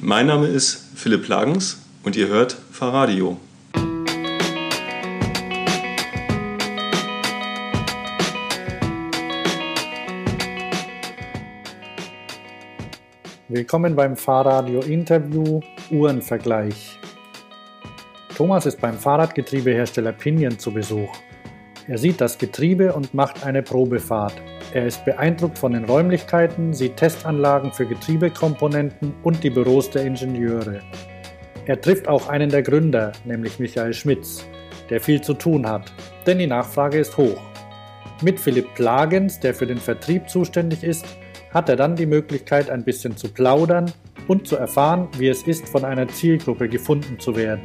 Mein Name ist Philipp Lagens und ihr hört Fahrradio. Willkommen beim Fahrradio Interview Uhrenvergleich. Thomas ist beim Fahrradgetriebehersteller Pinion zu Besuch. Er sieht das Getriebe und macht eine Probefahrt. Er ist beeindruckt von den Räumlichkeiten, sieht Testanlagen für Getriebekomponenten und die Büros der Ingenieure. Er trifft auch einen der Gründer, nämlich Michael Schmitz, der viel zu tun hat, denn die Nachfrage ist hoch. Mit Philipp Plagens, der für den Vertrieb zuständig ist, hat er dann die Möglichkeit, ein bisschen zu plaudern und zu erfahren, wie es ist, von einer Zielgruppe gefunden zu werden.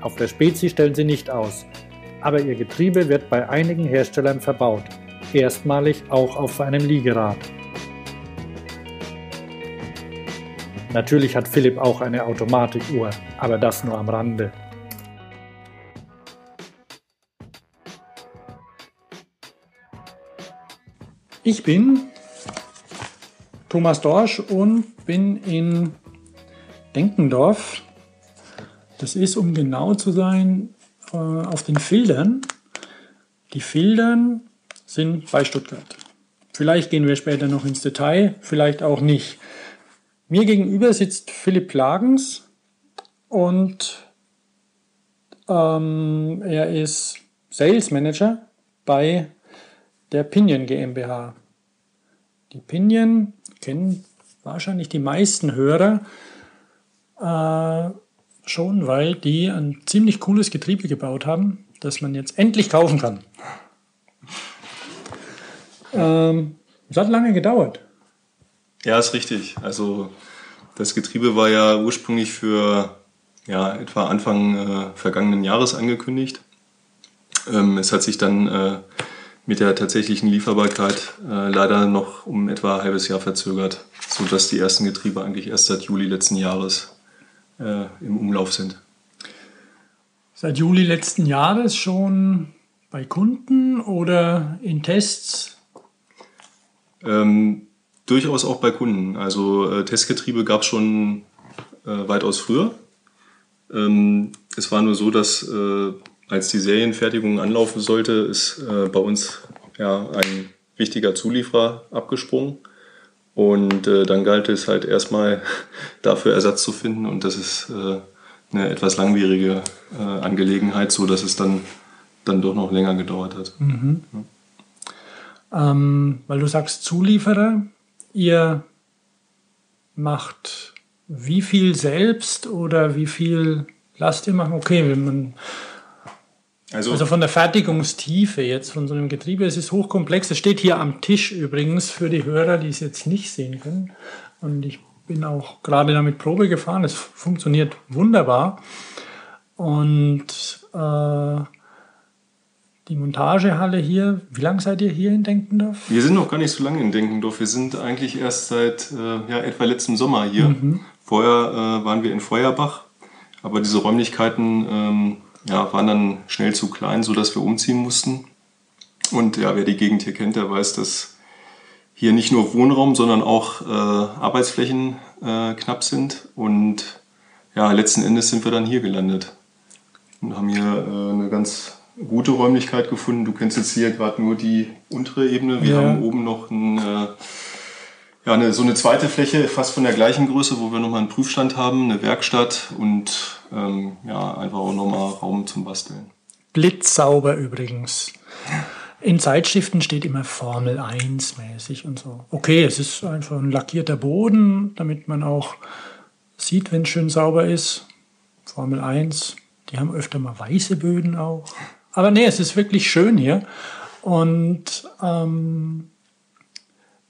Auf der Spezi stellen sie nicht aus, aber ihr Getriebe wird bei einigen Herstellern verbaut, erstmalig auch auf einem Liegerad. Natürlich hat Philipp auch eine Automatikuhr, aber das nur am Rande. Ich bin Thomas Dorsch und bin in Denkendorf. Das ist, um genau zu sein, äh, auf den Filtern. Die Filtern sind bei Stuttgart. Vielleicht gehen wir später noch ins Detail, vielleicht auch nicht. Mir gegenüber sitzt Philipp Plagens und ähm, er ist Sales Manager bei der Pinion GmbH. Die Pinion kennen wahrscheinlich die meisten Hörer äh, schon, weil die ein ziemlich cooles Getriebe gebaut haben, das man jetzt endlich kaufen kann. Ähm, es hat lange gedauert. Ja, ist richtig. Also das Getriebe war ja ursprünglich für ja, etwa Anfang äh, vergangenen Jahres angekündigt. Ähm, es hat sich dann äh, mit der tatsächlichen Lieferbarkeit äh, leider noch um etwa ein halbes Jahr verzögert, sodass die ersten Getriebe eigentlich erst seit Juli letzten Jahres äh, im Umlauf sind. Seit Juli letzten Jahres schon bei Kunden oder in Tests? Ähm, durchaus auch bei Kunden. Also äh, Testgetriebe gab es schon äh, weitaus früher. Ähm, es war nur so, dass äh, als die Serienfertigung anlaufen sollte, ist äh, bei uns ja, ein wichtiger Zulieferer abgesprungen. Und äh, dann galt es halt erstmal dafür Ersatz zu finden und das ist äh, eine etwas langwierige Angelegenheit, so dass es dann, dann doch noch länger gedauert hat. Mhm. Ja. Ähm, weil du sagst Zulieferer, ihr macht wie viel selbst oder wie viel lasst ihr machen? Okay, wenn man also, also, von der Fertigungstiefe jetzt von so einem Getriebe, es ist hochkomplex. Es steht hier am Tisch übrigens für die Hörer, die es jetzt nicht sehen können. Und ich bin auch gerade damit Probe gefahren. Es funktioniert wunderbar. Und äh, die Montagehalle hier, wie lange seid ihr hier in Denkendorf? Wir sind noch gar nicht so lange in Denkendorf. Wir sind eigentlich erst seit äh, ja, etwa letztem Sommer hier. Mhm. Vorher äh, waren wir in Feuerbach. Aber diese Räumlichkeiten ähm, ja, waren dann schnell zu klein, sodass wir umziehen mussten. Und ja, wer die Gegend hier kennt, der weiß, dass hier nicht nur Wohnraum, sondern auch äh, Arbeitsflächen äh, knapp sind. Und ja, letzten Endes sind wir dann hier gelandet und haben hier äh, eine ganz gute Räumlichkeit gefunden. Du kennst jetzt hier gerade nur die untere Ebene. Wir ja. haben oben noch ein äh, ja, eine, so eine zweite Fläche, fast von der gleichen Größe, wo wir nochmal einen Prüfstand haben, eine Werkstatt und ähm, ja, einfach auch nochmal Raum zum Basteln. Blitzsauber übrigens. In Zeitschriften steht immer Formel 1 mäßig und so. Okay, es ist einfach ein lackierter Boden, damit man auch sieht, wenn es schön sauber ist. Formel 1, die haben öfter mal weiße Böden auch. Aber nee, es ist wirklich schön hier. Und ähm,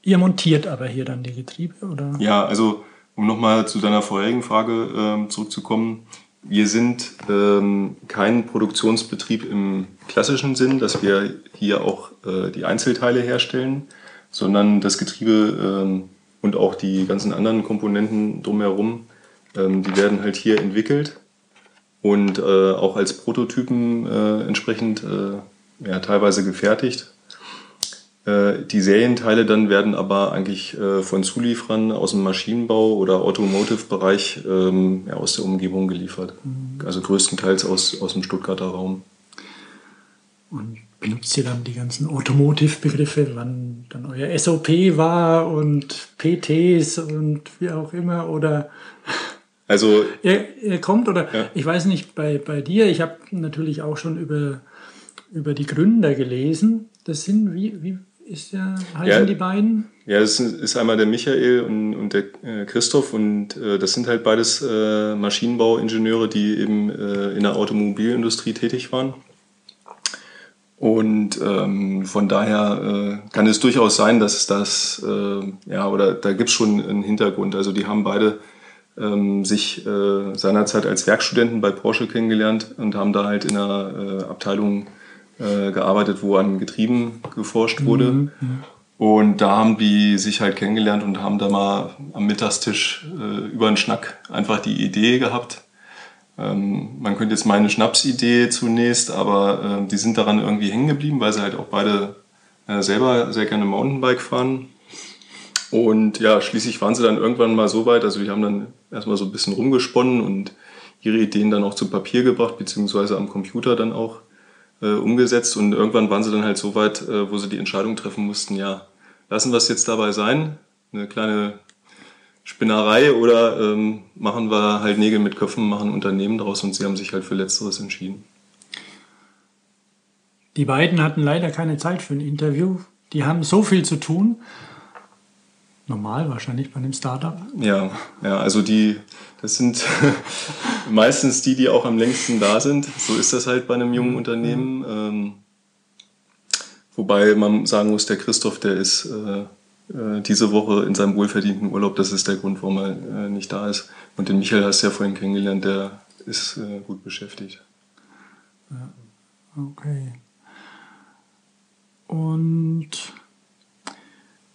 Ihr montiert aber hier dann die Getriebe, oder? Ja, also um nochmal zu deiner vorherigen Frage äh, zurückzukommen. Wir sind ähm, kein Produktionsbetrieb im klassischen Sinn, dass wir hier auch äh, die Einzelteile herstellen, sondern das Getriebe ähm, und auch die ganzen anderen Komponenten drumherum, ähm, die werden halt hier entwickelt und äh, auch als Prototypen äh, entsprechend äh, ja, teilweise gefertigt Äh, die Serienteile dann werden aber eigentlich äh, von Zulieferern aus dem Maschinenbau oder Automotive-Bereich ähm, ja, aus der Umgebung geliefert. Mhm. Also größtenteils aus, aus dem Stuttgarter Raum. Und benutzt ihr dann die ganzen Automotive-Begriffe, wann dann euer SOP war und PTs und wie auch immer? Oder also ihr, ihr kommt oder ja. ich weiß nicht bei, bei dir, ich habe natürlich auch schon über, über die Gründer gelesen. Das sind wie, wie ist der, heißen ja, die beiden? Ja, das ist einmal der Michael und, und der äh, Christoph und äh, das sind halt beides äh, Maschinenbauingenieure, die eben äh, in der Automobilindustrie tätig waren. Und ähm, von daher äh, kann es durchaus sein, dass das, äh, ja, oder da gibt es schon einen Hintergrund. Also die haben beide ähm, sich äh, seinerzeit als Werkstudenten bei Porsche kennengelernt und haben da halt in einer äh, Abteilung äh, gearbeitet, wo an Getrieben geforscht wurde. Mhm. Und da haben die sich halt kennengelernt und haben da mal am Mittagstisch äh, über einen Schnack einfach die Idee gehabt. Ähm, man könnte jetzt meine Schnapsidee zunächst, aber äh, die sind daran irgendwie hängen geblieben, weil sie halt auch beide äh, selber sehr gerne Mountainbike fahren. Und ja, schließlich waren sie dann irgendwann mal so weit, also die haben dann erstmal so ein bisschen rumgesponnen und ihre Ideen dann auch zu Papier gebracht, beziehungsweise am Computer dann auch äh, umgesetzt und irgendwann waren sie dann halt so weit, äh, wo sie die Entscheidung treffen mussten, ja, lassen wir es jetzt dabei sein, eine kleine Spinnerei oder ähm, machen wir halt Nägel mit Köpfen, machen Unternehmen daraus und sie haben sich halt für Letzteres entschieden. Die beiden hatten leider keine Zeit für ein Interview. Die haben so viel zu tun. Normal wahrscheinlich bei einem Startup. Ja, ja, also die, das sind meistens die, die auch am längsten da sind. So ist das halt bei einem jungen Unternehmen. Ähm, wobei man sagen muss, der Christoph, der ist äh, äh, diese Woche in seinem wohlverdienten Urlaub. Das ist der Grund, warum er äh, nicht da ist. Und den Michael hast du ja vorhin kennengelernt, der ist äh, gut beschäftigt. Okay. Und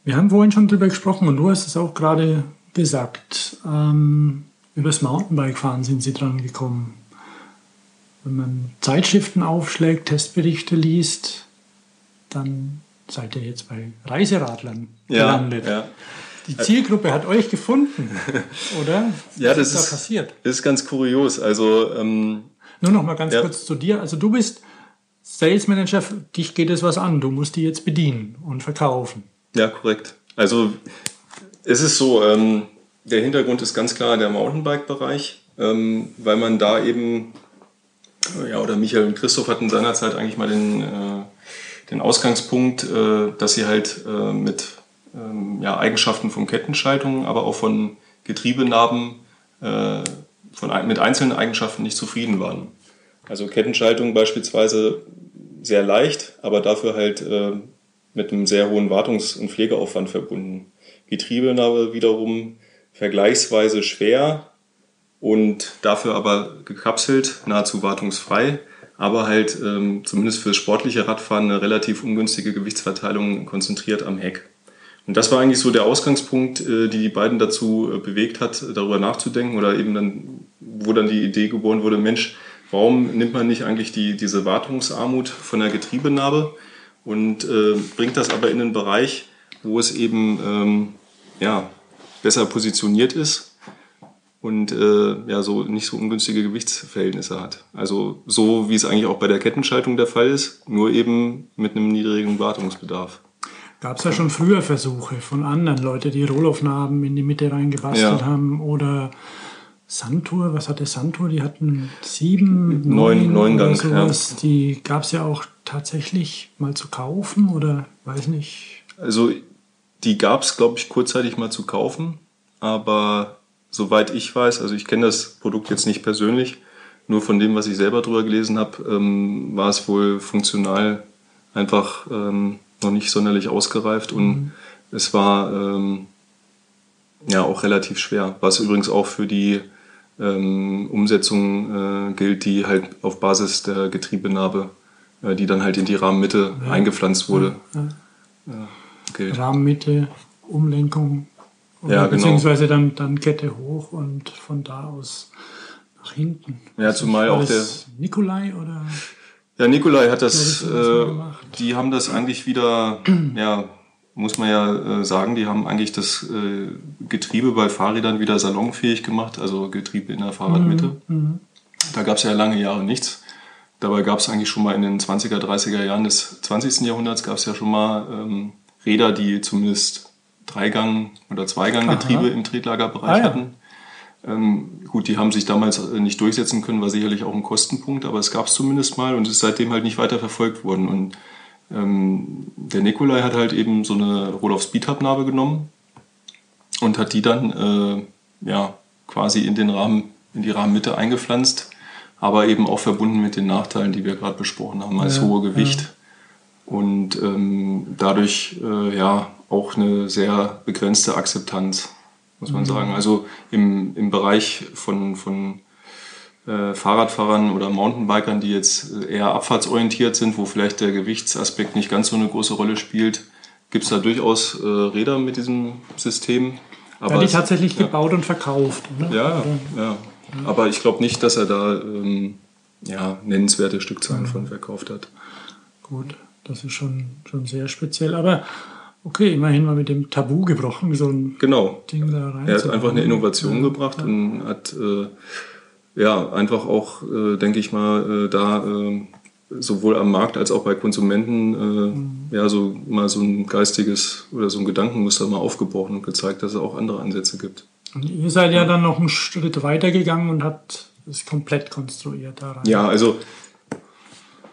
wir haben vorhin schon drüber gesprochen und du hast es auch gerade gesagt. Ähm, übers Mountainbike-Fahren sind sie dran gekommen. Wenn man Zeitschriften aufschlägt, Testberichte liest, dann seid ihr jetzt bei Reiseradlern gelandet. Ja, ja. Die Zielgruppe hat euch gefunden, oder? Was ja, das ist, da passiert? ist ganz kurios. Also ähm, nur noch mal ganz ja. kurz zu dir. Also du bist Sales Manager, dich geht es was an. Du musst die jetzt bedienen und verkaufen. Ja, korrekt. Also es ist so, ähm, der Hintergrund ist ganz klar der Mountainbike-Bereich, ähm, weil man da eben, ja, oder Michael und Christoph hatten seinerzeit eigentlich mal den, äh, den Ausgangspunkt, äh, dass sie halt äh, mit ähm, ja, Eigenschaften von Kettenschaltungen, aber auch von Getriebenarben äh, von, mit einzelnen Eigenschaften nicht zufrieden waren. Also Kettenschaltung beispielsweise sehr leicht, aber dafür halt äh, mit einem sehr hohen Wartungs- und Pflegeaufwand verbunden. Getriebenabe wiederum vergleichsweise schwer und dafür aber gekapselt, nahezu wartungsfrei, aber halt ähm, zumindest für sportliche Radfahren eine relativ ungünstige Gewichtsverteilung konzentriert am Heck. Und das war eigentlich so der Ausgangspunkt, äh, die die beiden dazu äh, bewegt hat, darüber nachzudenken oder eben dann, wo dann die Idee geboren wurde, Mensch, warum nimmt man nicht eigentlich die, diese Wartungsarmut von der Getriebenarbe und äh, bringt das aber in einen Bereich, wo es eben ähm, ja, besser positioniert ist und äh, ja, so nicht so ungünstige Gewichtsverhältnisse hat. Also so wie es eigentlich auch bei der Kettenschaltung der Fall ist, nur eben mit einem niedrigen Wartungsbedarf. Gab es ja schon früher Versuche von anderen Leuten, die Rohlaufnahmen in die Mitte reingebastelt ja. haben oder Santur, was hatte Santur? Die hatten sieben, neun, neun Gang, sowas. Ja. Die gab es ja auch tatsächlich mal zu kaufen oder weiß nicht. Also die gab es, glaube ich, kurzzeitig mal zu kaufen, aber soweit ich weiß, also ich kenne das Produkt jetzt nicht persönlich, nur von dem, was ich selber drüber gelesen habe, ähm, war es wohl funktional einfach ähm, noch nicht sonderlich ausgereift und mhm. es war ähm, ja auch relativ schwer, was übrigens auch für die ähm, Umsetzung äh, gilt, die halt auf Basis der Getriebenarbe, die dann halt in die Rahmenmitte ja. eingepflanzt wurde. Ja. Ja, gilt. Rahmenmitte, Umlenkung oder ja, genau. Beziehungsweise dann, dann Kette hoch und von da aus nach hinten. Ja, zumal auch der. Nikolai oder? Ja, Nikolai hat das, äh, die haben das eigentlich wieder, ja, muss man ja äh, sagen, die haben eigentlich das äh, Getriebe bei Fahrrädern wieder salonfähig gemacht, also Getriebe in der Fahrradmitte. Mhm. mhm. Da gab es ja lange Jahre nichts. Dabei gab es eigentlich schon mal in den 20er, 30er Jahren des 20. Jahrhunderts gab es ja schon mal ähm, Räder, die zumindest Dreigang- oder Zweiganggetriebe im Tretlagerbereich ah, ja. hatten. Ähm, gut, die haben sich damals äh, nicht durchsetzen können, war sicherlich auch ein Kostenpunkt, aber es gab es zumindest mal und ist seitdem halt nicht weiter verfolgt worden. Und ähm, der Nikolai hat halt eben so eine Roll-of Speed-Hub-Narbe genommen und hat die dann äh, ja, quasi in den Rahmen, in die Rahmenmitte eingepflanzt, aber eben auch verbunden mit den Nachteilen, die wir gerade besprochen haben, als ja, hohe Gewicht. Ja. Und ähm, dadurch äh, ja auch eine sehr begrenzte Akzeptanz, muss man mhm. sagen. Also im, im Bereich von, von äh, Fahrradfahrern oder Mountainbikern, die jetzt eher abfahrtsorientiert sind, wo vielleicht der Gewichtsaspekt nicht ganz so eine große Rolle spielt, gibt es da durchaus äh, Räder mit diesem System. Aber ja, die tatsächlich ja. gebaut und verkauft. Oder? Ja, ja. Aber ich glaube nicht, dass er da ähm, ja, nennenswerte Stückzahlen mhm. von verkauft hat. Gut, das ist schon, schon sehr speziell. Aber okay, immerhin mal mit dem Tabu gebrochen, so ein genau. Ding da rein. Er hat einfach eine Innovation ja, gebracht und hat äh, ja, einfach auch, äh, denke ich mal, äh, da äh, sowohl am Markt als auch bei Konsumenten äh, mhm. ja so mal so ein geistiges oder so ein Gedankenmuster mal aufgebrochen und gezeigt, dass es auch andere Ansätze gibt. Und ihr seid ja, dann noch einen Schritt weiter gegangen und habt es komplett konstruiert da rein. Ja, also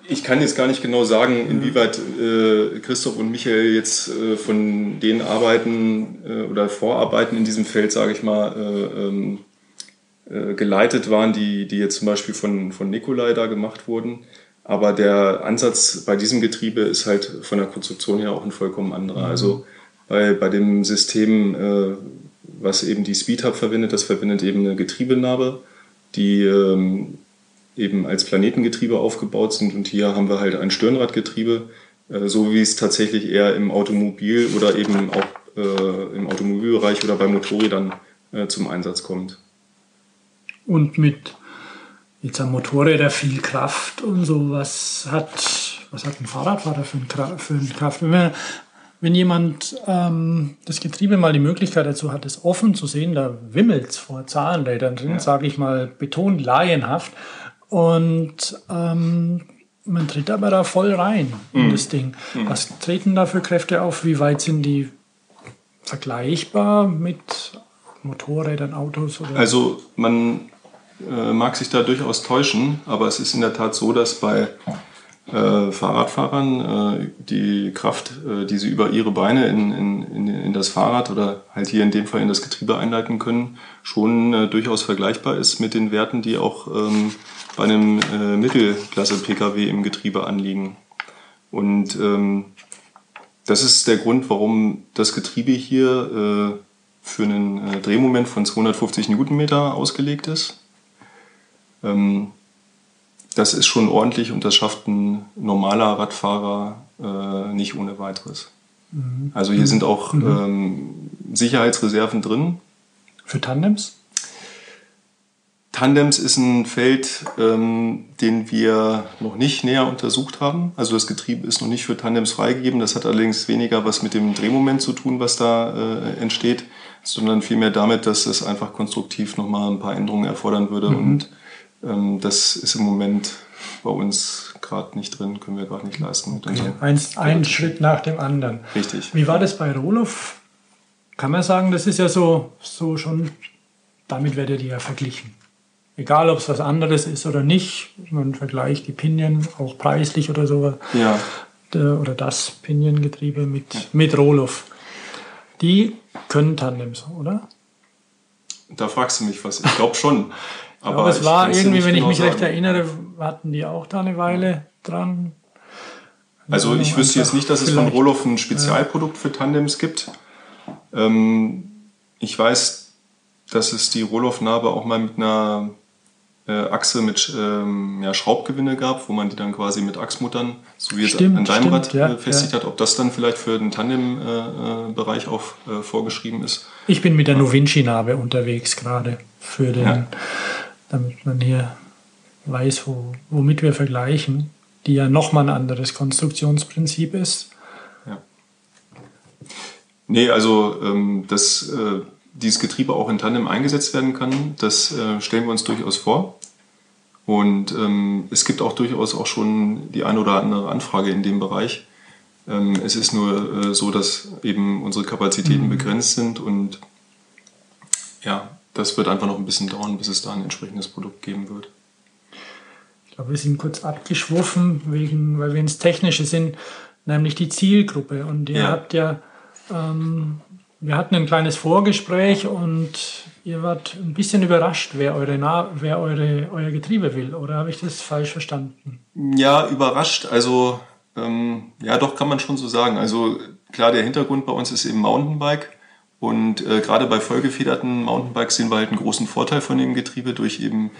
ich kann jetzt gar nicht genau sagen, inwieweit äh, Christoph und Michael jetzt äh, von den Arbeiten äh, oder Vorarbeiten in diesem Feld, sage ich mal, äh, ähm, äh, geleitet waren, die, die jetzt zum Beispiel von, von Nikolai da gemacht wurden. Aber der Ansatz bei diesem Getriebe ist halt von der Konstruktion her auch ein vollkommen anderer. Mhm. Also bei, bei dem System, äh, was eben die Speed Hub verwendet, das verwendet eben eine Getriebenarbe, die ähm, eben als Planetengetriebe aufgebaut sind. Und hier haben wir halt ein Stirnradgetriebe, äh, so wie es tatsächlich eher im Automobil oder eben auch äh, im Automobilbereich oder bei Motorrädern äh, zum Einsatz kommt und mit jetzt am Motorräder viel Kraft und so. Was hat, was hat ein Fahrradfahrer für, ein, für eine Kraft? Wenn, wenn jemand ähm, das Getriebe mal die Möglichkeit dazu hat, es offen zu sehen, da wimmelt es vor Zahnrädern drin, ja. sage ich mal, betont laienhaft. Und ähm, man tritt aber da voll rein mhm. in das Ding. Mhm. Was treten da für Kräfte auf? Wie weit sind die vergleichbar mit Motorrädern, Autos? Oder? Also man äh, mag sich da durchaus täuschen, aber es ist in der Tat so, dass bei äh, Fahrradfahrern äh, die Kraft, äh, die sie über ihre Beine in, in, in, das Fahrrad oder halt hier in dem Fall in das Getriebe einleiten können, schon äh, durchaus vergleichbar ist mit den Werten, die auch ähm, bei einem äh, Mittelklasse-Pkw im Getriebe anliegen. Und ähm, das ist der Grund, warum das Getriebe hier für einen Drehmoment von 250 Newtonmeter ausgelegt ist. Ähm, das ist schon ordentlich und das schafft ein normaler Radfahrer äh, nicht ohne weiteres. Mhm. Also hier sind auch mhm. ähm, Sicherheitsreserven drin. Für Tandems? Tandems ist ein Feld, ähm, den wir noch nicht näher untersucht haben. Also das Getriebe ist noch nicht für Tandems freigegeben. Das hat allerdings weniger was mit dem Drehmoment zu tun, was da äh, entsteht, sondern vielmehr damit, dass es einfach konstruktiv nochmal ein paar Änderungen erfordern würde mhm. und ähm, das ist im Moment bei uns gerade nicht drin, können wir gerade nicht leisten. Okay. Ein, ein Schritt nach dem anderen. Richtig. Wie war das bei Roloff? Kann man sagen, das ist ja so, so schon, damit werdet ihr ja verglichen. Egal, ob es was anderes ist oder nicht, man vergleicht die Pinion auch preislich oder so. Ja. oder das Pinion-Getriebe mit, ja. mit Roloff. Die können Tandems, oder? Da fragst du mich was. Ich glaube schon. Aber, Aber es war irgendwie, wenn ich mich sagen. recht erinnere, hatten die auch da eine Weile dran. Also ich wüsste jetzt nicht, dass es von Roloff ein Spezialprodukt für Tandems gibt. Ähm, ich weiß, dass es die Roloff-Narbe auch mal mit einer äh, Achse mit ähm, ja, Schraubgewinde gab, wo man die dann quasi mit Achsmuttern, so wie es an deinem stimmt, Rad ja, befestigt ja. hat, ob das dann vielleicht für den Tandem-Bereich äh, äh auch äh, vorgeschrieben ist. Ich bin mit der Novinci-Narbe unterwegs gerade für den damit man hier weiß, wo, womit wir vergleichen. die ja nochmal ein anderes Konstruktionsprinzip ist. Ja. Nee, also ähm, dass äh, dieses Getriebe auch in Tandem eingesetzt werden kann, das äh, stellen wir uns durchaus vor. Und ähm, es gibt auch durchaus auch schon die eine oder andere Anfrage in dem Bereich. Ähm, es ist nur äh, so, dass eben unsere Kapazitäten mhm. begrenzt sind und ja, das wird einfach noch ein bisschen dauern, bis es da ein entsprechendes Produkt geben wird. Ich glaube, wir sind kurz abgeschworfen, wegen, weil wir ins Technische sind, nämlich die Zielgruppe. Und ihr ja. habt ja, ähm, wir hatten ein kleines Vorgespräch und ihr wart ein bisschen überrascht, wer, eure Na wer eure, euer Getriebe will. Oder habe ich das falsch verstanden? Ja, überrascht. Also, ähm, ja, doch kann man schon so sagen. Also, klar, der Hintergrund bei uns ist eben Mountainbike. Und äh, gerade bei vollgefederten Mountainbikes sehen wir halt einen großen Vorteil von dem Getriebe durch eben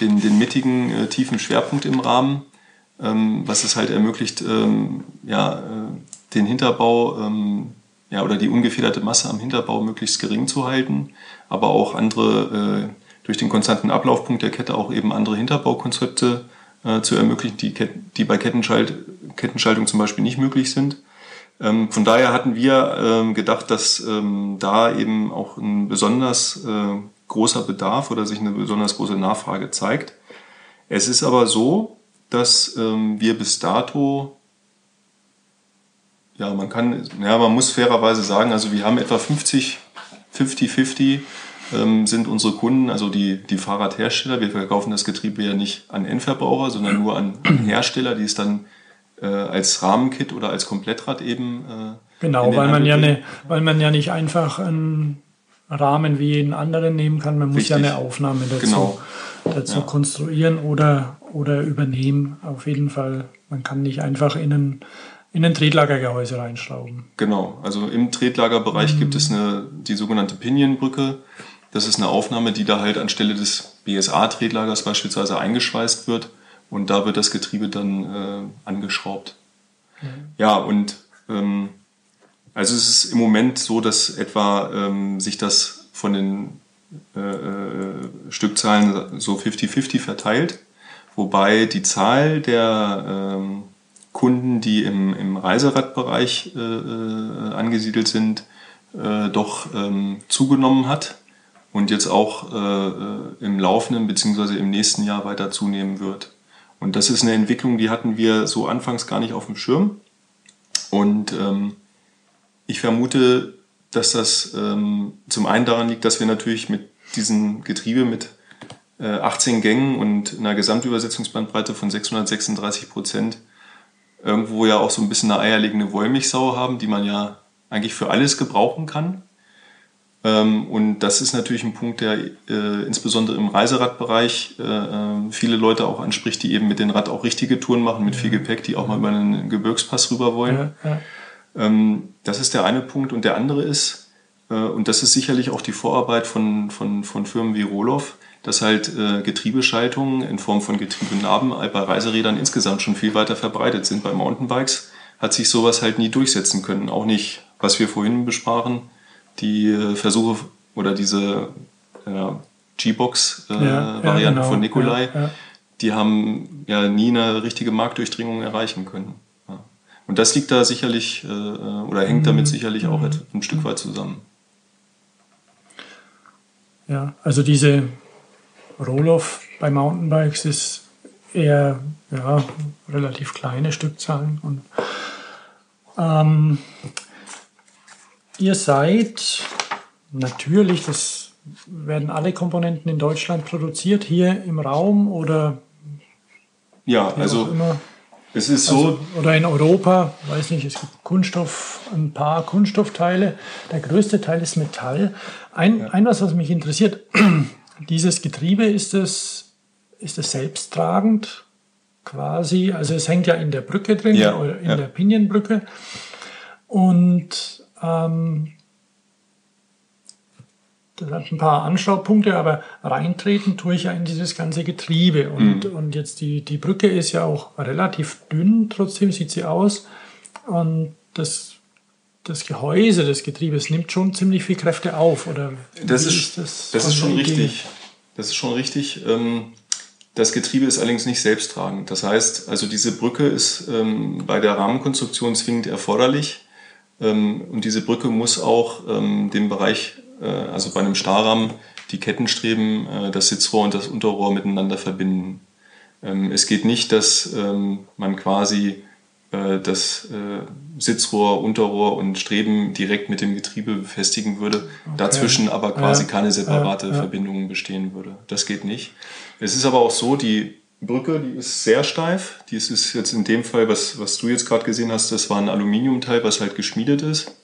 den, den mittigen, äh, tiefen Schwerpunkt im Rahmen, ähm, was es halt ermöglicht, ähm, ja, äh, den Hinterbau ähm, ja, oder die ungefederte Masse am Hinterbau möglichst gering zu halten, aber auch andere, äh, durch den konstanten Ablaufpunkt der Kette auch eben andere Hinterbaukonzepte äh, zu ermöglichen, die, die bei Kettenschalt Kettenschaltung zum Beispiel nicht möglich sind. Ähm, von daher hatten wir ähm, gedacht, dass ähm, da eben auch ein besonders äh, großer Bedarf oder sich eine besonders große Nachfrage zeigt. Es ist aber so, dass wir bis dato ja, man kann, ja, man muss fairerweise sagen, also wir haben etwa 50, 50-50 ähm, sind unsere Kunden, also die, die Fahrradhersteller. Wir verkaufen das Getriebe ja nicht an Endverbraucher, sondern nur an Hersteller, die es dann äh, als Rahmenkit oder als Komplettrad eben. Äh, genau, weil man, ja ne, weil man ja nicht einfach einen Rahmen wie jeden anderen nehmen kann. Man muss Richtig. ja eine Aufnahme dazu, genau. dazu ja. konstruieren oder, oder übernehmen. Auf jeden Fall. Man kann nicht einfach in einen in ein Tretlagergehäuse reinschrauben. Genau, also im Tretlagerbereich mhm. gibt es eine, die sogenannte Pinionbrücke. Das ist eine Aufnahme, die da halt anstelle des BSA-Tretlagers beispielsweise eingeschweißt wird und da wird das Getriebe dann äh, angeschraubt. Mhm. Ja, und ähm, also es ist im Moment so, dass etwa ähm, sich das von den äh, äh, Stückzahlen so 50-50 verteilt, wobei die Zahl der ähm, Kunden, die im, im Reiseradbereich äh, äh, angesiedelt sind, äh, doch ähm, zugenommen hat und jetzt auch äh, äh im laufenden bzw. im nächsten Jahr weiter zunehmen wird. Und das ist eine Entwicklung, die hatten wir so anfangs gar nicht auf dem Schirm. Und ähm, ich vermute, dass das ähm, zum einen daran liegt, dass wir natürlich mit diesem Getriebe mit äh, 18 Gängen und einer Gesamtübersetzungsbandbreite von 636 Prozent irgendwo ja auch so ein bisschen eine eierlegende Wollmilchsau haben, die man ja eigentlich für alles gebrauchen kann. Ähm, und das ist natürlich ein Punkt, der äh, insbesondere im Reiseradbereich äh, äh, viele Leute auch anspricht, die eben mit dem Rad auch richtige Touren machen, mit viel Gepäck, die auch mal über einen Gebirgspass rüber wollen. Ja, ja. Ähm, das ist der eine Punkt. Und der andere ist, äh, und das ist sicherlich auch die Vorarbeit von, von, von Firmen wie Roloff, dass halt äh, Getriebeschaltungen in Form von Getriebenarben bei Reiserädern insgesamt schon viel weiter verbreitet sind. Bei Mountainbikes hat sich sowas halt nie durchsetzen können. Auch nicht, was wir vorhin besprachen, die äh, Versuche oder diese äh, G-Box-Variante äh, ja, ja, genau. von Nikolai, ja, die haben ja nie eine richtige Marktdurchdringung erreichen können. Und das liegt da sicherlich oder hängt damit mhm. sicherlich auch mhm. ein Stück weit zusammen. Ja, also diese Rohloff bei Mountainbikes ist eher ja, relativ kleine Stückzahlen. Und, ähm, ihr seid natürlich, das werden alle Komponenten in Deutschland produziert, hier im Raum oder ja, also. Es ist so. Also, oder in Europa, weiß nicht, es gibt Kunststoff, ein paar Kunststoffteile. Der größte Teil ist Metall. Ein, ja. ein was, was mich interessiert, dieses Getriebe ist es, ist es selbsttragend quasi. Also es hängt ja in der Brücke drin, ja, in ja. der Pinienbrücke. Und ähm, das hat ein paar Anschaupunkte, aber reintreten tue ich ja in dieses ganze Getriebe. Und, mhm. und jetzt die, die Brücke ist ja auch relativ dünn, trotzdem sieht sie aus. Und das das Gehäuse des Getriebes nimmt schon ziemlich viel Kräfte auf, oder? Das ist, ist, das, das ist schon richtig. Das ist schon richtig. Ähm, Das Getriebe ist allerdings nicht selbsttragend. Das heißt, also diese Brücke ist ähm, bei der Rahmenkonstruktion zwingend erforderlich. Ähm, und diese Brücke muss auch ähm, den Bereich, äh, also bei einem Stahlrahmen, die Kettenstreben, äh, das Sitzrohr und das Unterrohr miteinander verbinden. Ähm, es geht nicht, dass man quasi äh, das äh, Sitzrohr, Unterrohr und Streben direkt mit dem Getriebe befestigen würde, okay. dazwischen aber quasi keine separate ja. Verbindung bestehen würde. Das geht nicht. Es ist aber auch so, die Brücke, die ist sehr steif. Die ist jetzt in dem Fall, was, was du jetzt gerade gesehen hast, das war ein Aluminiumteil, was halt geschmiedet ist.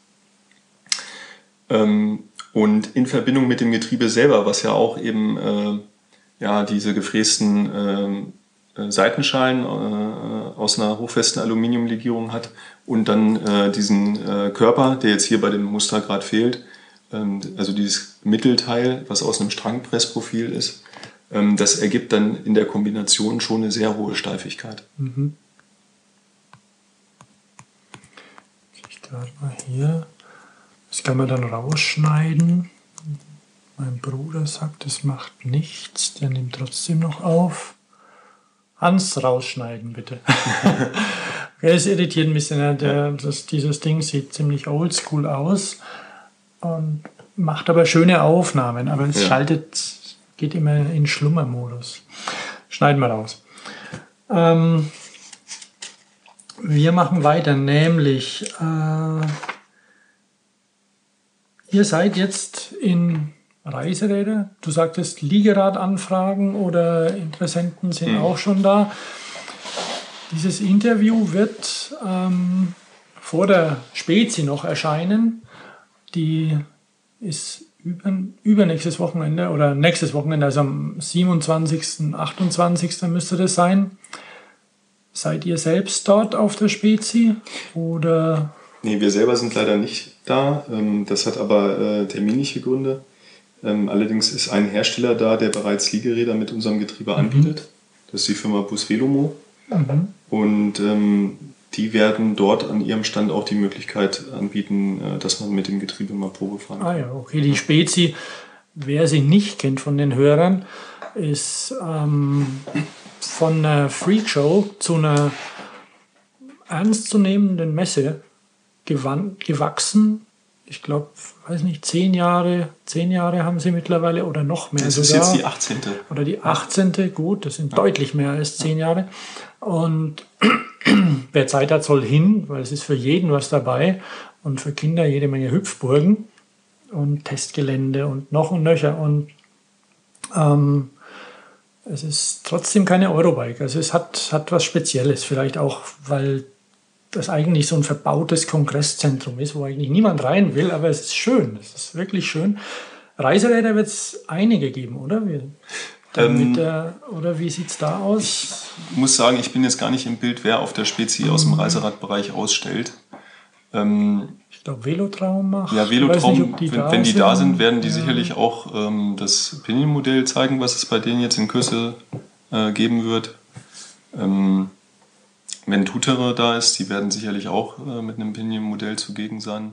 Ähm, und in Verbindung mit dem Getriebe selber, was ja auch eben äh, ja, diese gefrästen ähm, äh, Seitenschalen äh, aus einer hochfesten Aluminiumlegierung hat und dann äh, diesen äh, Körper, der jetzt hier bei dem Muster gerade fehlt, ähm, also dieses Mittelteil, was aus einem Strangpressprofil ist, das ergibt dann in der Kombination schon eine sehr hohe Steifigkeit. Mhm. Ich gerade mal hier. Das kann man dann rausschneiden. Mein Bruder sagt, das macht nichts. Der nimmt trotzdem noch auf. Hans rausschneiden, bitte. es irritiert ein bisschen. Der, das, dieses Ding sieht ziemlich oldschool aus und macht aber schöne Aufnahmen. Aber es ja. schaltet, geht immer in Schlummermodus. Schneiden wir raus. Ähm, wir machen weiter, nämlich äh, ihr seid jetzt in Reiseräder. Du sagtest Liegeradanfragen oder Interessenten sind mhm. auch schon da. Dieses Interview wird ähm, vor der Spezi noch erscheinen. Die ist über, übernächstes Wochenende oder nächstes Wochenende, also am 27., 28. müsste das sein. Seid ihr selbst dort auf der Spezi oder? Nee, wir selber sind leider nicht da. Ähm, das hat aber äh, terminliche Gründe. Ähm, allerdings ist ein Hersteller da, der bereits Liegeräder mit unserem Getriebe mhm. anbietet. Das ist die Firma Busvelomo. Mhm. Und ähm, die werden dort an ihrem Stand auch die Möglichkeit anbieten, äh, dass man mit dem Getriebe mal Probe fahren kann. Ah ja, okay. Die Spezi, wer sie nicht kennt von den Hörern, ist ähm, von einer Freakshow zu einer ernstzunehmenden Messe gewachsen ich glaube, weiß nicht, zehn Jahre, zehn Jahre haben sie mittlerweile oder noch mehr. Das ist sogar. jetzt die 18. Oder die 18. Gut, das sind ja. deutlich mehr als zehn Jahre. Und wer Zeit hat, soll hin, weil es ist für jeden was dabei. Und für Kinder jede Menge Hüpfburgen und Testgelände und noch und nöcher. Und ähm, es ist trotzdem keine Eurobike. Also es hat, hat was Spezielles. Vielleicht auch, weil das eigentlich so ein verbautes Kongresszentrum ist, wo eigentlich niemand rein will, aber es ist schön, es ist wirklich schön. Reiseräder wird es einige geben, oder? Wie, ähm, der, oder wie sieht es da aus? Ich muss sagen, ich bin jetzt gar nicht im Bild, wer auf der Spezi aus dem mhm. Reiseradbereich ausstellt. Ähm, ich glaube, Velotraum macht. Ja, Velotraum, nicht, die wenn, wenn, die da sind, werden die ja. sicherlich auch ähm, das Pinion-Modell zeigen, was es bei denen jetzt in Kürze äh, geben wird. Ähm, wenn Tutere da ist, die werden sicherlich auch äh, mit einem Pinion-Modell zugegen sein.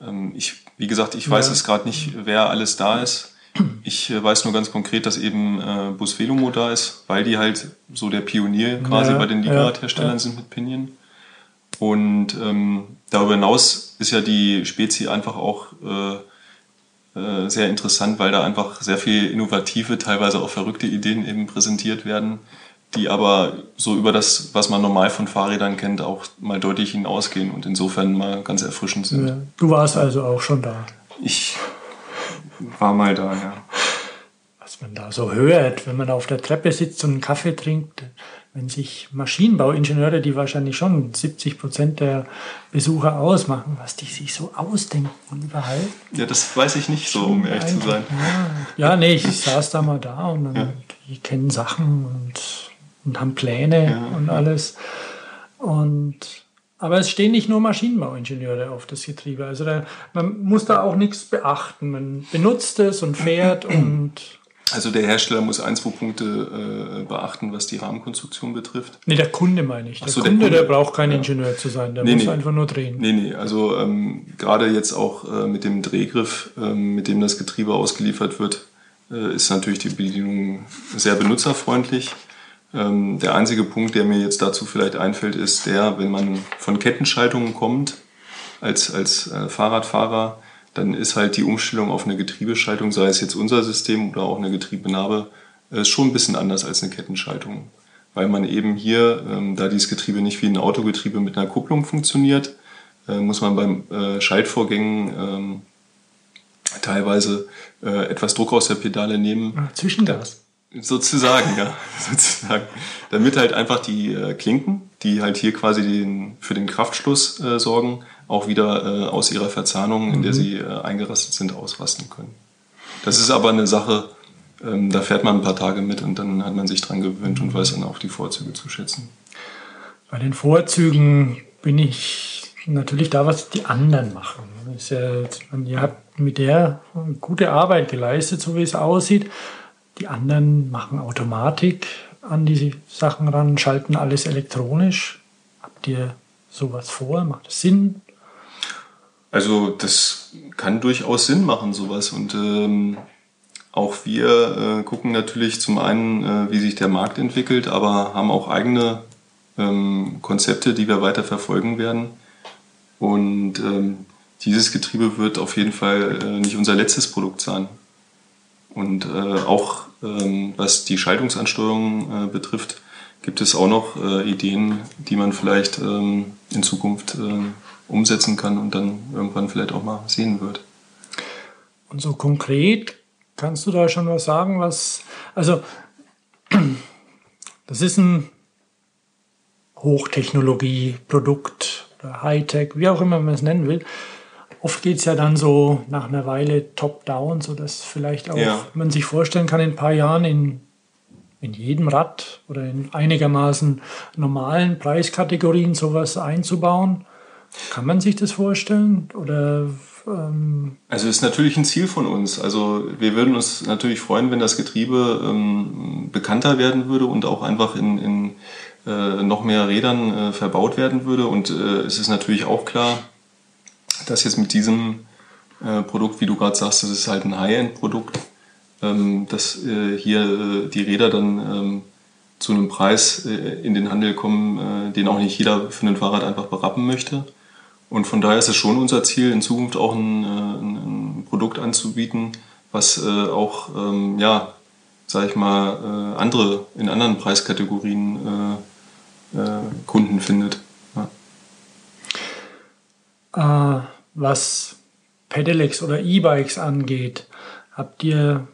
Ähm, ich, wie gesagt, ich weiß ja. es gerade nicht, wer alles da ist. Ich äh, weiß nur ganz konkret, dass eben äh, Bus Velomo da ist, weil die halt so der Pionier quasi ja, bei den Liegeradherstellern ja, sind mit Pinion. Und ähm, darüber hinaus ist ja die Spezi einfach auch äh, äh, sehr interessant, weil da einfach sehr viel innovative, teilweise auch verrückte Ideen eben präsentiert werden die aber so über das, was man normal von Fahrrädern kennt, auch mal deutlich hinausgehen und insofern mal ganz erfrischend sind. Ja, du warst also auch schon da. Ich war mal da, ja. Was man da so hört, wenn man auf der Treppe sitzt und einen Kaffee trinkt, wenn sich Maschinenbauingenieure, die wahrscheinlich schon 70 Prozent der Besucher ausmachen, was die sich so ausdenken überall. Ja, das weiß ich nicht so, um ehrlich zu sein. Ja, ja nee, ich saß da mal da und dann, ja. die kennen Sachen und und haben Pläne ja. und alles. Und, aber es stehen nicht nur Maschinenbauingenieure auf das Getriebe. Also da, man muss da auch nichts beachten. Man benutzt es und fährt und also der Hersteller muss ein, zwei Punkte äh, beachten, was die Rahmenkonstruktion betrifft. Nee, der Kunde meine ich. Der, so, Kunde, der, Kunde, der braucht kein ja. Ingenieur zu sein, der nee, muss nee. einfach nur drehen. Nee, nee, also ähm, gerade jetzt auch äh, mit dem Drehgriff, ähm, mit dem das Getriebe ausgeliefert wird, äh, ist natürlich die Bedienung sehr benutzerfreundlich. Ähm, der einzige Punkt, der mir jetzt dazu vielleicht einfällt, ist der, wenn man von Kettenschaltungen kommt, als, als äh, Fahrradfahrer, dann ist halt die Umstellung auf eine Getriebeschaltung, sei es jetzt unser System oder auch eine Getriebenabe, äh, schon ein bisschen anders als eine Kettenschaltung. Weil man eben hier, ähm, da dieses Getriebe nicht wie ein Autogetriebe mit einer Kupplung funktioniert, äh, muss man beim äh, Schaltvorgängen ähm, teilweise äh, etwas Druck aus der Pedale nehmen. Ah, Zwischengas. Sozusagen, ja. Sozusagen. Damit halt einfach die äh, Klinken, die halt hier quasi den, für den Kraftschluss äh, sorgen, auch wieder äh, aus ihrer Verzahnung, in der mhm. sie äh, eingerastet sind, ausrasten können. Das ist aber eine Sache, ähm, da fährt man ein paar Tage mit und dann hat man sich dran gewöhnt und weiß dann auch die Vorzüge zu schätzen. Bei den Vorzügen bin ich natürlich da, was die anderen machen. Ja, ihr habt mit der gute Arbeit geleistet, so wie es aussieht. Die anderen machen Automatik an diese Sachen ran, schalten alles elektronisch. Habt ihr sowas vor? Macht das Sinn? Also das kann durchaus Sinn machen, sowas. Und ähm, auch wir äh, gucken natürlich zum einen, äh, wie sich der Markt entwickelt, aber haben auch eigene ähm, Konzepte, die wir weiter verfolgen werden. Und ähm, dieses Getriebe wird auf jeden Fall äh, nicht unser letztes Produkt sein. Und äh, auch was die Schaltungsansteuerung äh, betrifft, gibt es auch noch äh, Ideen, die man vielleicht ähm, in Zukunft ähm, umsetzen kann und dann irgendwann vielleicht auch mal sehen wird. Und so konkret kannst du da schon was sagen, was, also, das ist ein Hochtechnologie-Produkt oder Hightech, wie auch immer man es nennen will. Oft geht es ja dann so nach einer Weile top-down, sodass vielleicht auch ja. man sich vorstellen kann, in ein paar Jahren in, in jedem Rad oder in einigermaßen normalen Preiskategorien sowas einzubauen. Kann man sich das vorstellen? Oder, ähm also ist natürlich ein Ziel von uns. Also wir würden uns natürlich freuen, wenn das Getriebe ähm, bekannter werden würde und auch einfach in, in äh, noch mehr Rädern äh, verbaut werden würde. Und äh, es ist natürlich auch klar, dass jetzt mit diesem äh, Produkt, wie du gerade sagst, das ist halt ein High-End-Produkt, ähm, dass äh, hier äh, die Räder dann ähm, zu einem Preis in den Handel kommen, den auch nicht jeder für ein Fahrrad einfach berappen möchte. Und von daher ist es schon unser Ziel, in Zukunft auch ein, ein, ein Produkt anzubieten, was äh, auch, ähm, ja, sag ich mal, äh, andere, in anderen Preiskategorien äh, äh Kunden findet. Ja. Äh, was Pedelecs oder E-Bikes angeht, habt ihr,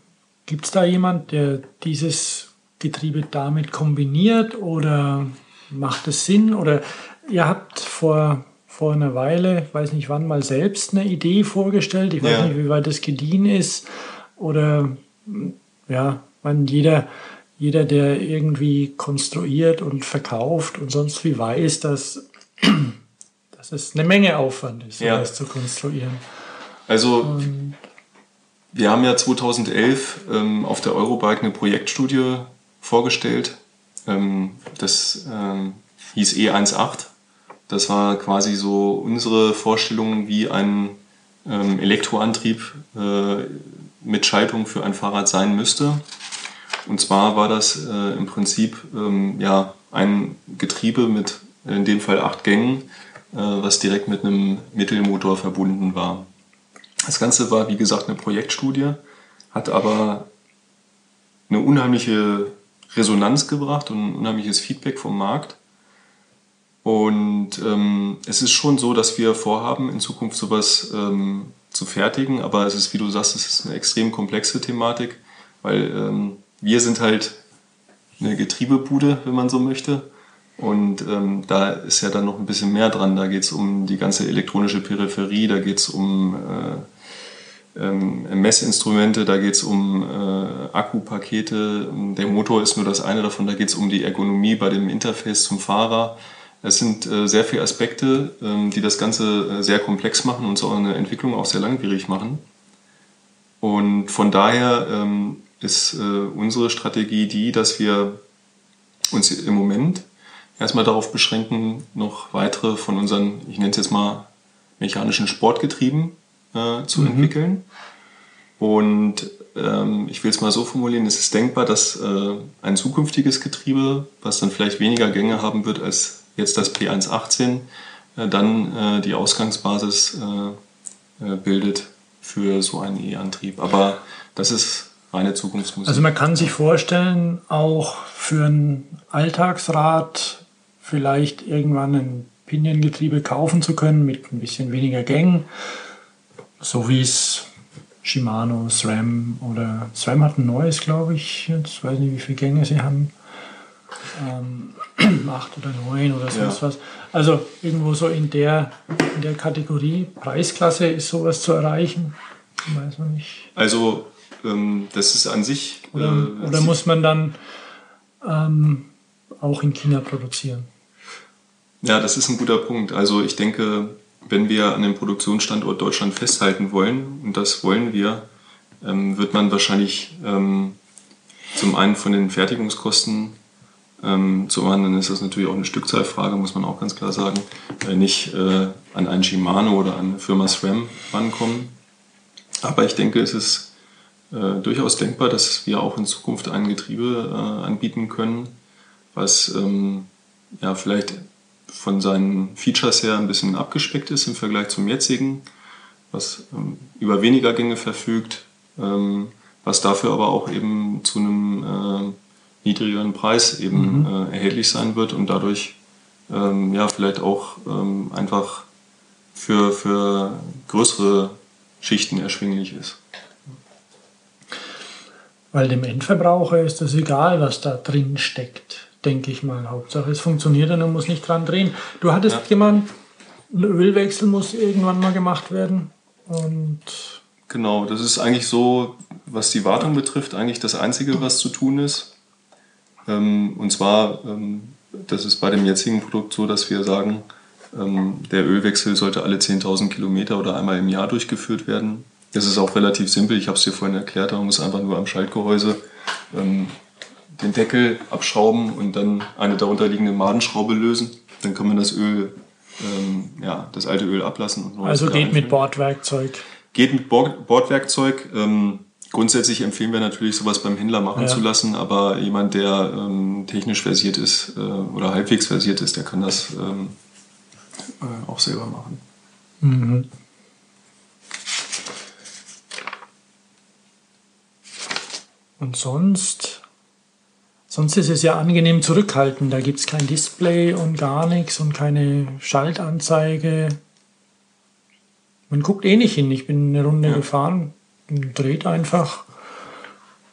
gibt es da jemand, der dieses Getriebe damit kombiniert oder macht es Sinn? Oder ihr habt vor vor einer Weile, ich weiß nicht wann, mal selbst eine Idee vorgestellt. Ich weiß ja. nicht, wie weit das gediehen ist. Oder ja, man, jeder, jeder, der irgendwie konstruiert und verkauft und sonst wie weiß, dass, dass es eine Menge Aufwand ist, ja. zu konstruieren. Also und, wir haben ja 2011 ähm, auf der Eurobike eine Projektstudie vorgestellt. Ähm, das ähm, hieß E18 das war quasi so unsere Vorstellung, wie ein ähm, Elektroantrieb äh, mit Schaltung für ein Fahrrad sein müsste. Und zwar war das äh, im Prinzip ähm, ja, ein Getriebe mit in dem Fall acht Gängen, was direkt mit einem Mittelmotor verbunden war. Das Ganze war, wie gesagt, eine Projektstudie, hat aber eine unheimliche Resonanz gebracht und ein unheimliches Feedback vom Markt. Und ähm, es ist schon so, dass wir vorhaben, in Zukunft sowas ähm, zu fertigen, aber es ist, wie du sagst, es ist eine extrem komplexe Thematik, weil ähm, wir sind halt eine Getriebebude, wenn man so möchte. Und ähm, da ist ja dann noch ein bisschen mehr dran. Da geht es um die ganze elektronische Peripherie, da geht es um äh, ähm, Messinstrumente, da geht es um äh, Akkupakete. Der Motor ist nur das eine davon, da geht es um die Ergonomie bei dem Interface zum Fahrer. Es sind äh, sehr viele Aspekte, ähm, die das Ganze äh, sehr komplex machen und so eine Entwicklung auch sehr langwierig machen. Und von daher ähm, ist äh, unsere Strategie die, dass wir uns im Moment erstmal darauf beschränken, noch weitere von unseren, ich nenne es jetzt mal, mechanischen Sportgetrieben äh, zu mhm. entwickeln. Und ähm, ich will es mal so formulieren, es ist denkbar, dass äh, ein zukünftiges Getriebe, was dann vielleicht weniger Gänge haben wird als jetzt das P118, äh, dann äh, die Ausgangsbasis äh, äh, bildet für so einen E-Antrieb. Aber das ist reine Zukunftsmusik. Also man kann sich vorstellen, auch für ein Alltagsrad vielleicht irgendwann ein Piniengetriebe kaufen zu können mit ein bisschen weniger Gängen, so wie es Shimano, SRAM oder SRAM hat ein neues, glaube ich. Jetzt weiß nicht, wie viele Gänge sie haben. Ähm, acht oder neun oder sonst ja. was. Also irgendwo so in der, in der Kategorie Preisklasse ist sowas zu erreichen. Weiß man nicht. Also ähm, das ist an sich. Oder, äh, oder muss man dann ähm, auch in China produzieren? Ja, das ist ein guter Punkt. Also ich denke, wenn wir an dem Produktionsstandort Deutschland festhalten wollen, und das wollen wir, ähm, wird man wahrscheinlich ähm, zum einen von den Fertigungskosten, ähm, zum anderen ist das natürlich auch eine Stückzahlfrage, muss man auch ganz klar sagen, äh, nicht äh, an einen Shimano oder an eine Firma SRAM rankommen. Aber ich denke, es ist äh, durchaus denkbar, dass wir auch in Zukunft ein Getriebe äh, anbieten können, was ähm, ja vielleicht von seinen Features her ein bisschen abgespeckt ist im Vergleich zum jetzigen, was ähm, über weniger Gänge verfügt, ähm, was dafür aber auch eben zu einem äh, niedrigeren Preis eben mhm. äh, erhältlich sein wird und dadurch ähm, ja vielleicht auch ähm, einfach für, für größere Schichten erschwinglich ist. Weil dem Endverbraucher ist es egal, was da drin steckt denke ich mal. Hauptsache es funktioniert und man muss nicht dran drehen. Du hattest ja. jemand, ein Ölwechsel muss irgendwann mal gemacht werden. Und genau, das ist eigentlich so, was die Wartung betrifft, eigentlich das Einzige, was zu tun ist. Ähm, und zwar, ähm, das ist bei dem jetzigen Produkt so, dass wir sagen, ähm, der Ölwechsel sollte alle 10.000 Kilometer oder einmal im Jahr durchgeführt werden. Das ist auch relativ simpel, ich habe es dir vorhin erklärt, man muss einfach nur am Schaltgehäuse den Deckel abschrauben und dann eine darunterliegende Madenschraube lösen. Dann kann man das Öl, ähm, ja, das alte Öl ablassen. Und also geht mit Bordwerkzeug. Geht mit Bordwerkzeug. Ähm, grundsätzlich empfehlen wir natürlich, sowas beim Händler machen ja. zu lassen, aber jemand, der ähm, technisch versiert ist äh, oder halbwegs versiert ist, der kann das ähm, äh, auch selber machen. Mhm. Und sonst Sonst ist es ja angenehm zurückhaltend. Da gibt es kein Display und gar nichts und keine Schaltanzeige. Man guckt eh nicht hin. Ich bin eine Runde ja. gefahren, dreht einfach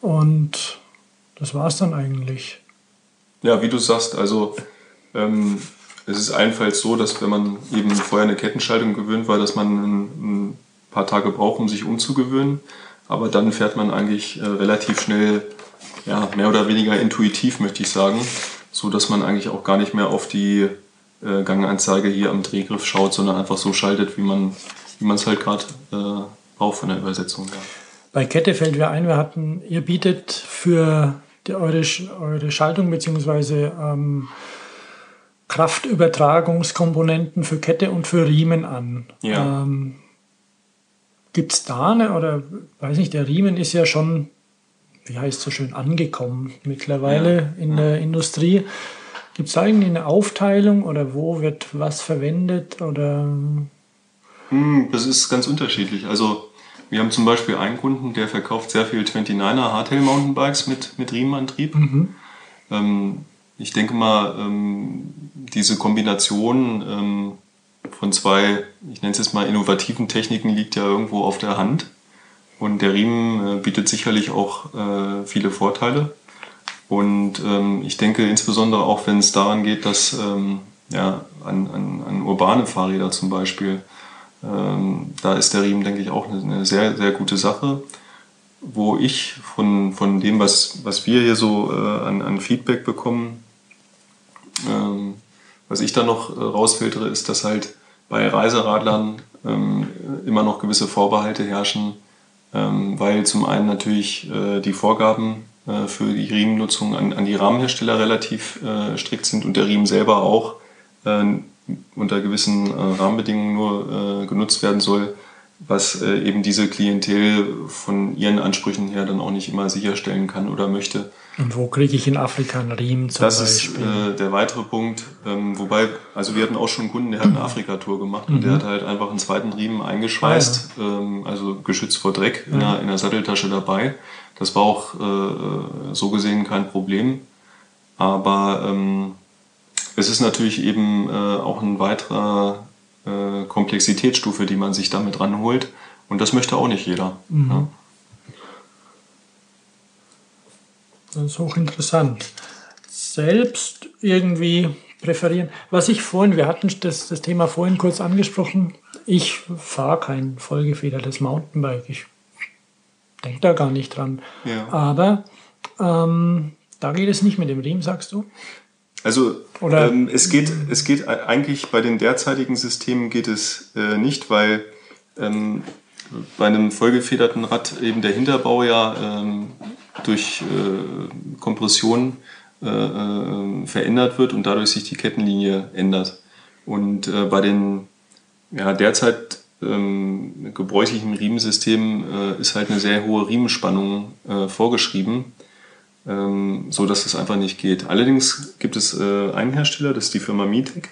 und das war es dann eigentlich. Ja, wie du sagst, also ähm, es ist allenfalls so, dass wenn man eben vorher eine Kettenschaltung gewöhnt war, dass man ein, ein paar Tage braucht, um sich umzugewöhnen. Aber dann fährt man eigentlich äh, relativ schnell ja, mehr oder weniger intuitiv, möchte ich sagen, so dass man eigentlich auch gar nicht mehr auf die äh, Ganganzeige hier am Drehgriff schaut, sondern einfach so schaltet, wie man wie es halt gerade äh, braucht von der Übersetzung. Ja. Bei Kette fällt mir ein, wir hatten, ihr bietet für die, eure, eure Schaltung bzw. Ähm, Kraftübertragungskomponenten für Kette und für Riemen an. Ja. Ähm, Gibt es da eine, oder weiß nicht, der Riemen ist ja schon wie heißt so schön, angekommen mittlerweile ja. in der Industrie. Gibt es da irgendwie eine Aufteilung oder wo wird was verwendet oder? Hm, das ist ganz unterschiedlich. Also wir haben zum Beispiel einen Kunden, der verkauft sehr viel 29er Hardtail Mountainbikes mit, mit Riemenantrieb. Mhm. Ähm, ich denke mal, ähm, diese Kombination ähm, von zwei, ich nenne es jetzt mal innovativen Techniken, liegt ja irgendwo auf der Hand. Und der Riemen äh, bietet sicherlich auch äh, viele Vorteile. Und ähm, ich denke insbesondere auch, wenn es daran geht, dass ähm, ja, an, an, an urbane Fahrräder zum Beispiel, ähm, da ist der Riemen, denke ich, auch eine, eine, sehr, sehr gute Sache. Wo ich von, von dem, was, was wir hier so äh, an, an Feedback bekommen, ähm, was ich da noch äh, rausfiltere, ist, dass halt bei Reiseradlern ähm, immer noch gewisse Vorbehalte herrschen, ähm, weil zum einen natürlich äh, die Vorgaben äh, für die Riemennutzung an, die Rahmenhersteller relativ äh, strikt sind und der Riemen selber auch unter gewissen Rahmenbedingungen nur genutzt werden soll, was äh, eben diese Klientel von ihren Ansprüchen her dann auch nicht immer sicherstellen kann oder möchte. Und wo kriege ich in Afrika einen Riemen zum das Beispiel? Das ist äh, der weitere Punkt. Ähm, wobei, also wir hatten auch schon einen Kunden, der hat eine mhm. Afrika-Tour gemacht mhm. und der mhm. hat halt einfach einen zweiten Riemen eingeschweißt, ah, ja. ähm, also geschützt vor Dreck in, der, in der Satteltasche dabei. Das war auch äh, so gesehen kein Problem. Aber ähm, es ist natürlich eben äh, auch ein weiterer äh, Komplexitätsstufe, die man sich damit ranholt. Und das möchte auch nicht jeder. Mhm. Ja. Das ist hochinteressant. Selbst irgendwie präferieren. Was ich vorhin, wir hatten das, das Thema vorhin kurz angesprochen, ich fahre kein vollgefedertes Mountainbike. Ich denke da gar nicht dran. Ja. Aber ähm, da geht es nicht mit dem Riemen, sagst du? Also ähm, es, geht, es geht eigentlich bei den derzeitigen Systemen geht es äh, nicht, weil ähm, bei einem vollgefederten Rad eben der Hinterbau ja ähm, durch äh, Kompression äh, äh, verändert wird und dadurch sich die Kettenlinie ändert. Und äh, bei den ja, derzeit ähm, gebräuchlichen Riemensystemen äh, ist halt eine sehr hohe Riemenspannung vorgeschrieben, ähm, so dass es einfach nicht geht. Allerdings gibt es äh, einen Hersteller, das ist die Firma Mitec,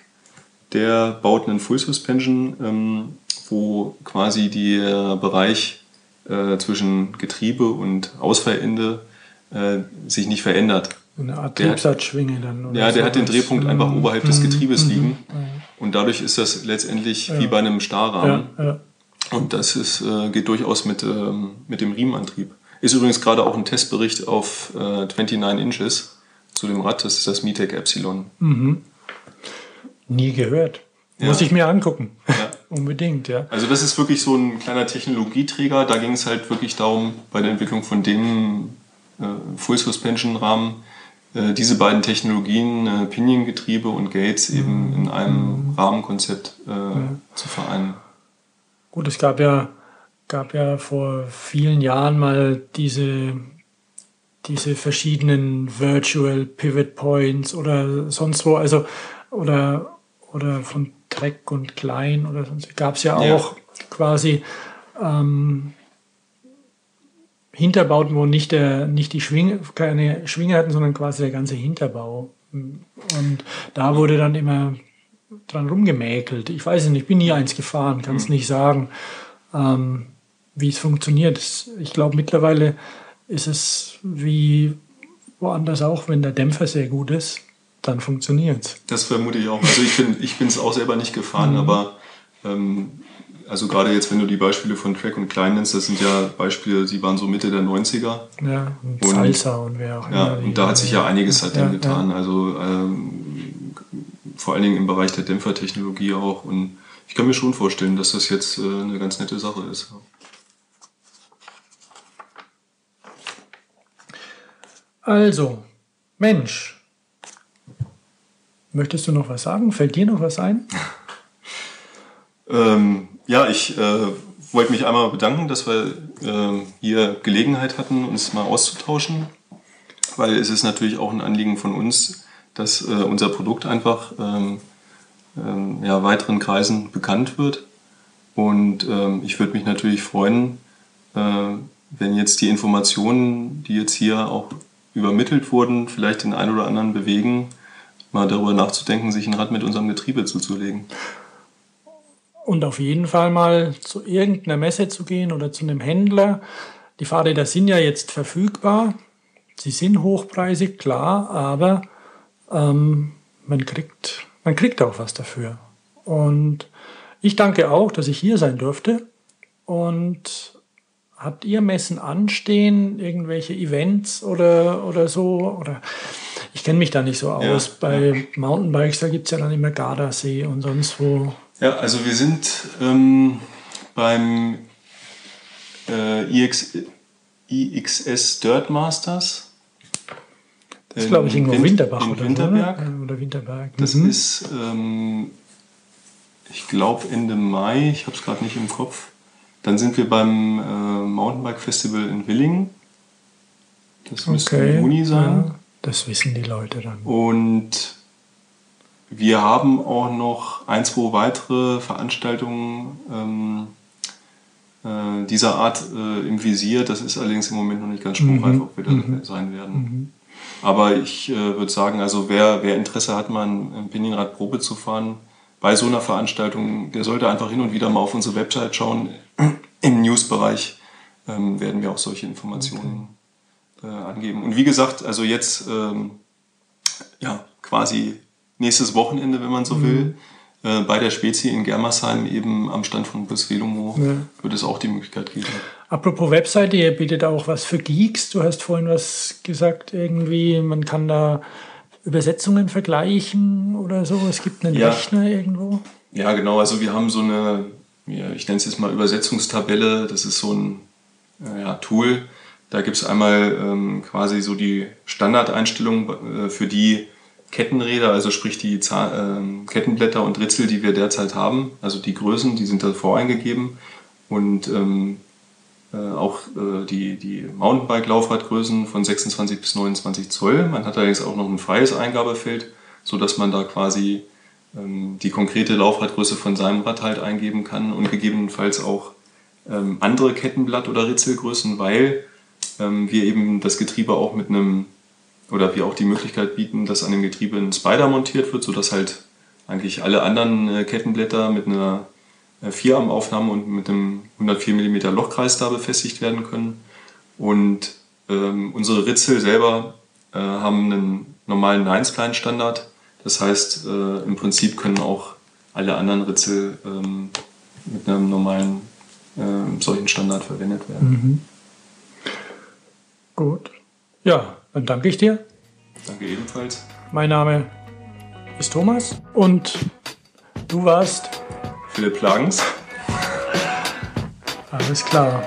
der baut einen Full Suspension, ähm, wo quasi der Bereich äh, zwischen Getriebe und Ausfallende äh, sich nicht verändert. Eine Art Triebsatzschwinge dann. Oder ja, der so hat den Drehpunkt mhm. einfach oberhalb des mhm. Getriebes mhm. liegen. Und dadurch ist das letztendlich ja. wie bei einem Starrahmen. Ja, ja. Und das ist, äh, geht durchaus mit, ähm, mit dem Riemenantrieb. Ist übrigens gerade auch ein Testbericht auf äh, 29 Inches zu dem Rad. Das ist das Mitec Epsilon. Mhm. Nie gehört. Muss ich mir angucken. Ja. Unbedingt, ja. Also das ist wirklich so ein kleiner Technologieträger. Da ging es halt wirklich darum, bei der Entwicklung von dem äh, Full Suspension Rahmen äh, diese beiden Technologien, äh, Pinion-Getriebe und Gates, eben in einem Rahmenkonzept äh, ja. zu vereinen. Gut, es gab ja, gab ja vor vielen Jahren mal diese, diese verschiedenen Virtual Pivot Points oder sonst wo, also oder, oder von Trek und Klein oder sonst gab es ja auch ja. quasi ähm, Hinterbauten, wo nicht, der, nicht die Schwinge, keine Schwinge hatten, sondern quasi der ganze Hinterbau. Und da wurde dann immer dran rumgemäkelt. Ich weiß nicht, ich bin nie eins gefahren, kann es mhm. nicht sagen, ähm, wie es funktioniert. Ich glaube, mittlerweile ist es wie woanders auch, wenn der Dämpfer sehr gut ist, dann funktioniert es. Das vermute ich auch. Also ich bin ich es auch selber nicht gefahren, mhm. aber ähm, also gerade jetzt, wenn du die Beispiele von Track und Klein nennst, das sind ja Beispiele, die waren so Mitte der 90er. Ja, und, und Salsa und wer auch immer. Ja, und da hat sich ja einiges seitdem ja, getan. Ja. Also ähm, vor allen Dingen im Bereich der Dämpfertechnologie auch. Und ich kann mir schon vorstellen, dass das jetzt äh, eine ganz nette Sache ist. Also, Mensch, möchtest du noch was sagen? Fällt dir noch was ein? ähm, ja, ich äh, wollte mich einmal bedanken, dass wir äh, hier Gelegenheit hatten, uns mal auszutauschen, weil es ist natürlich auch ein Anliegen von uns, dass äh, unser Produkt einfach ähm, ähm, ja, weiteren Kreisen bekannt wird. Und ähm, ich würde mich natürlich freuen, äh, wenn jetzt die Informationen, die jetzt hier auch übermittelt wurden, vielleicht den einen oder anderen bewegen, mal darüber nachzudenken, sich ein Rad mit unserem Getriebe zuzulegen. Und auf jeden Fall mal zu irgendeiner Messe zu gehen oder zu einem Händler. Die Fahrräder sind ja jetzt verfügbar. Sie sind hochpreisig, klar, aber ähm, man, kriegt, man kriegt auch was dafür. Und ich danke auch, dass ich hier sein durfte. Und habt ihr Messen anstehen, irgendwelche Events oder, oder so? Oder ich kenne mich da nicht so aus. Ja, Bei ja. Mountainbikes, da gibt es ja dann immer Gardasee und sonst wo. Ja, also wir sind ähm, beim äh, IX, IXS Dirt Masters. Das ist, glaube ich, irgendwo Wind, Winterbach in oder Winterberg. So, oder Winterberg. Das mhm. ist, ähm, ich glaube, Ende Mai, ich habe es gerade nicht im Kopf. Dann sind wir beim äh, Mountainbike Festival in Willingen. Das müsste okay. im Juni sein. Ja, das wissen die Leute dann. Und wir haben auch noch ein, zwei weitere Veranstaltungen ähm, äh, dieser Art äh, im Visier. Das ist allerdings im Moment noch nicht ganz spruchreif, mhm. ob wir da mhm. sein werden. Mhm. Aber ich äh, würde sagen, also wer, wer Interesse hat, mal ein Pininrad Probe zu fahren, bei so einer Veranstaltung, der sollte einfach hin und wieder mal auf unsere Website schauen. Im Newsbereich ähm, werden wir auch solche Informationen okay. äh, angeben. Und wie gesagt, also jetzt ähm, ja quasi nächstes Wochenende, wenn man so mhm. will, äh, bei der Spezi in Germersheim eben am Stand von Bus Velomo ja. wird es auch die Möglichkeit geben. Apropos Webseite, ihr bietet auch was für Geeks. Du hast vorhin was gesagt, irgendwie, man kann da Übersetzungen vergleichen oder so. Es gibt einen ja. Rechner irgendwo. Ja, genau. Also wir haben so eine, ich nenne es jetzt mal Übersetzungstabelle. Das ist so ein äh, ja, Tool. Da gibt es einmal ähm, quasi so die Standardeinstellungen äh, für die Kettenräder, also sprich die Zahl, äh, Kettenblätter und Ritzel, die wir derzeit haben. Also die Größen, die sind da voreingegeben. Und ähm, äh, auch äh, die, die Mountainbike-Laufradgrößen von 26 bis 29 Zoll. Man hat allerdings auch noch ein freies Eingabefeld, sodass man da quasi ähm, die konkrete Laufradgröße von seinem Rad halt eingeben kann und gegebenenfalls auch ähm, andere Kettenblatt- oder Ritzelgrößen, weil ähm, wir eben das Getriebe auch mit einem oder wir auch die Möglichkeit bieten, dass an dem Getriebe ein Spider montiert wird, sodass halt eigentlich alle anderen äh, Kettenblätter mit einer äh, Vierarmaufnahme und mit einem 104 mm Lochkreis da befestigt werden können. Und ähm, unsere Ritzel selber äh, haben einen normalen 9-Spline-Standard. Das heißt, äh, im Prinzip können auch alle anderen Ritzel ähm, mit einem normalen äh, solchen Standard verwendet werden. Mhm. Gut. Ja, dann danke ich dir. Danke ebenfalls. Mein Name ist Thomas und du warst Philipp Lagens. Alles klar.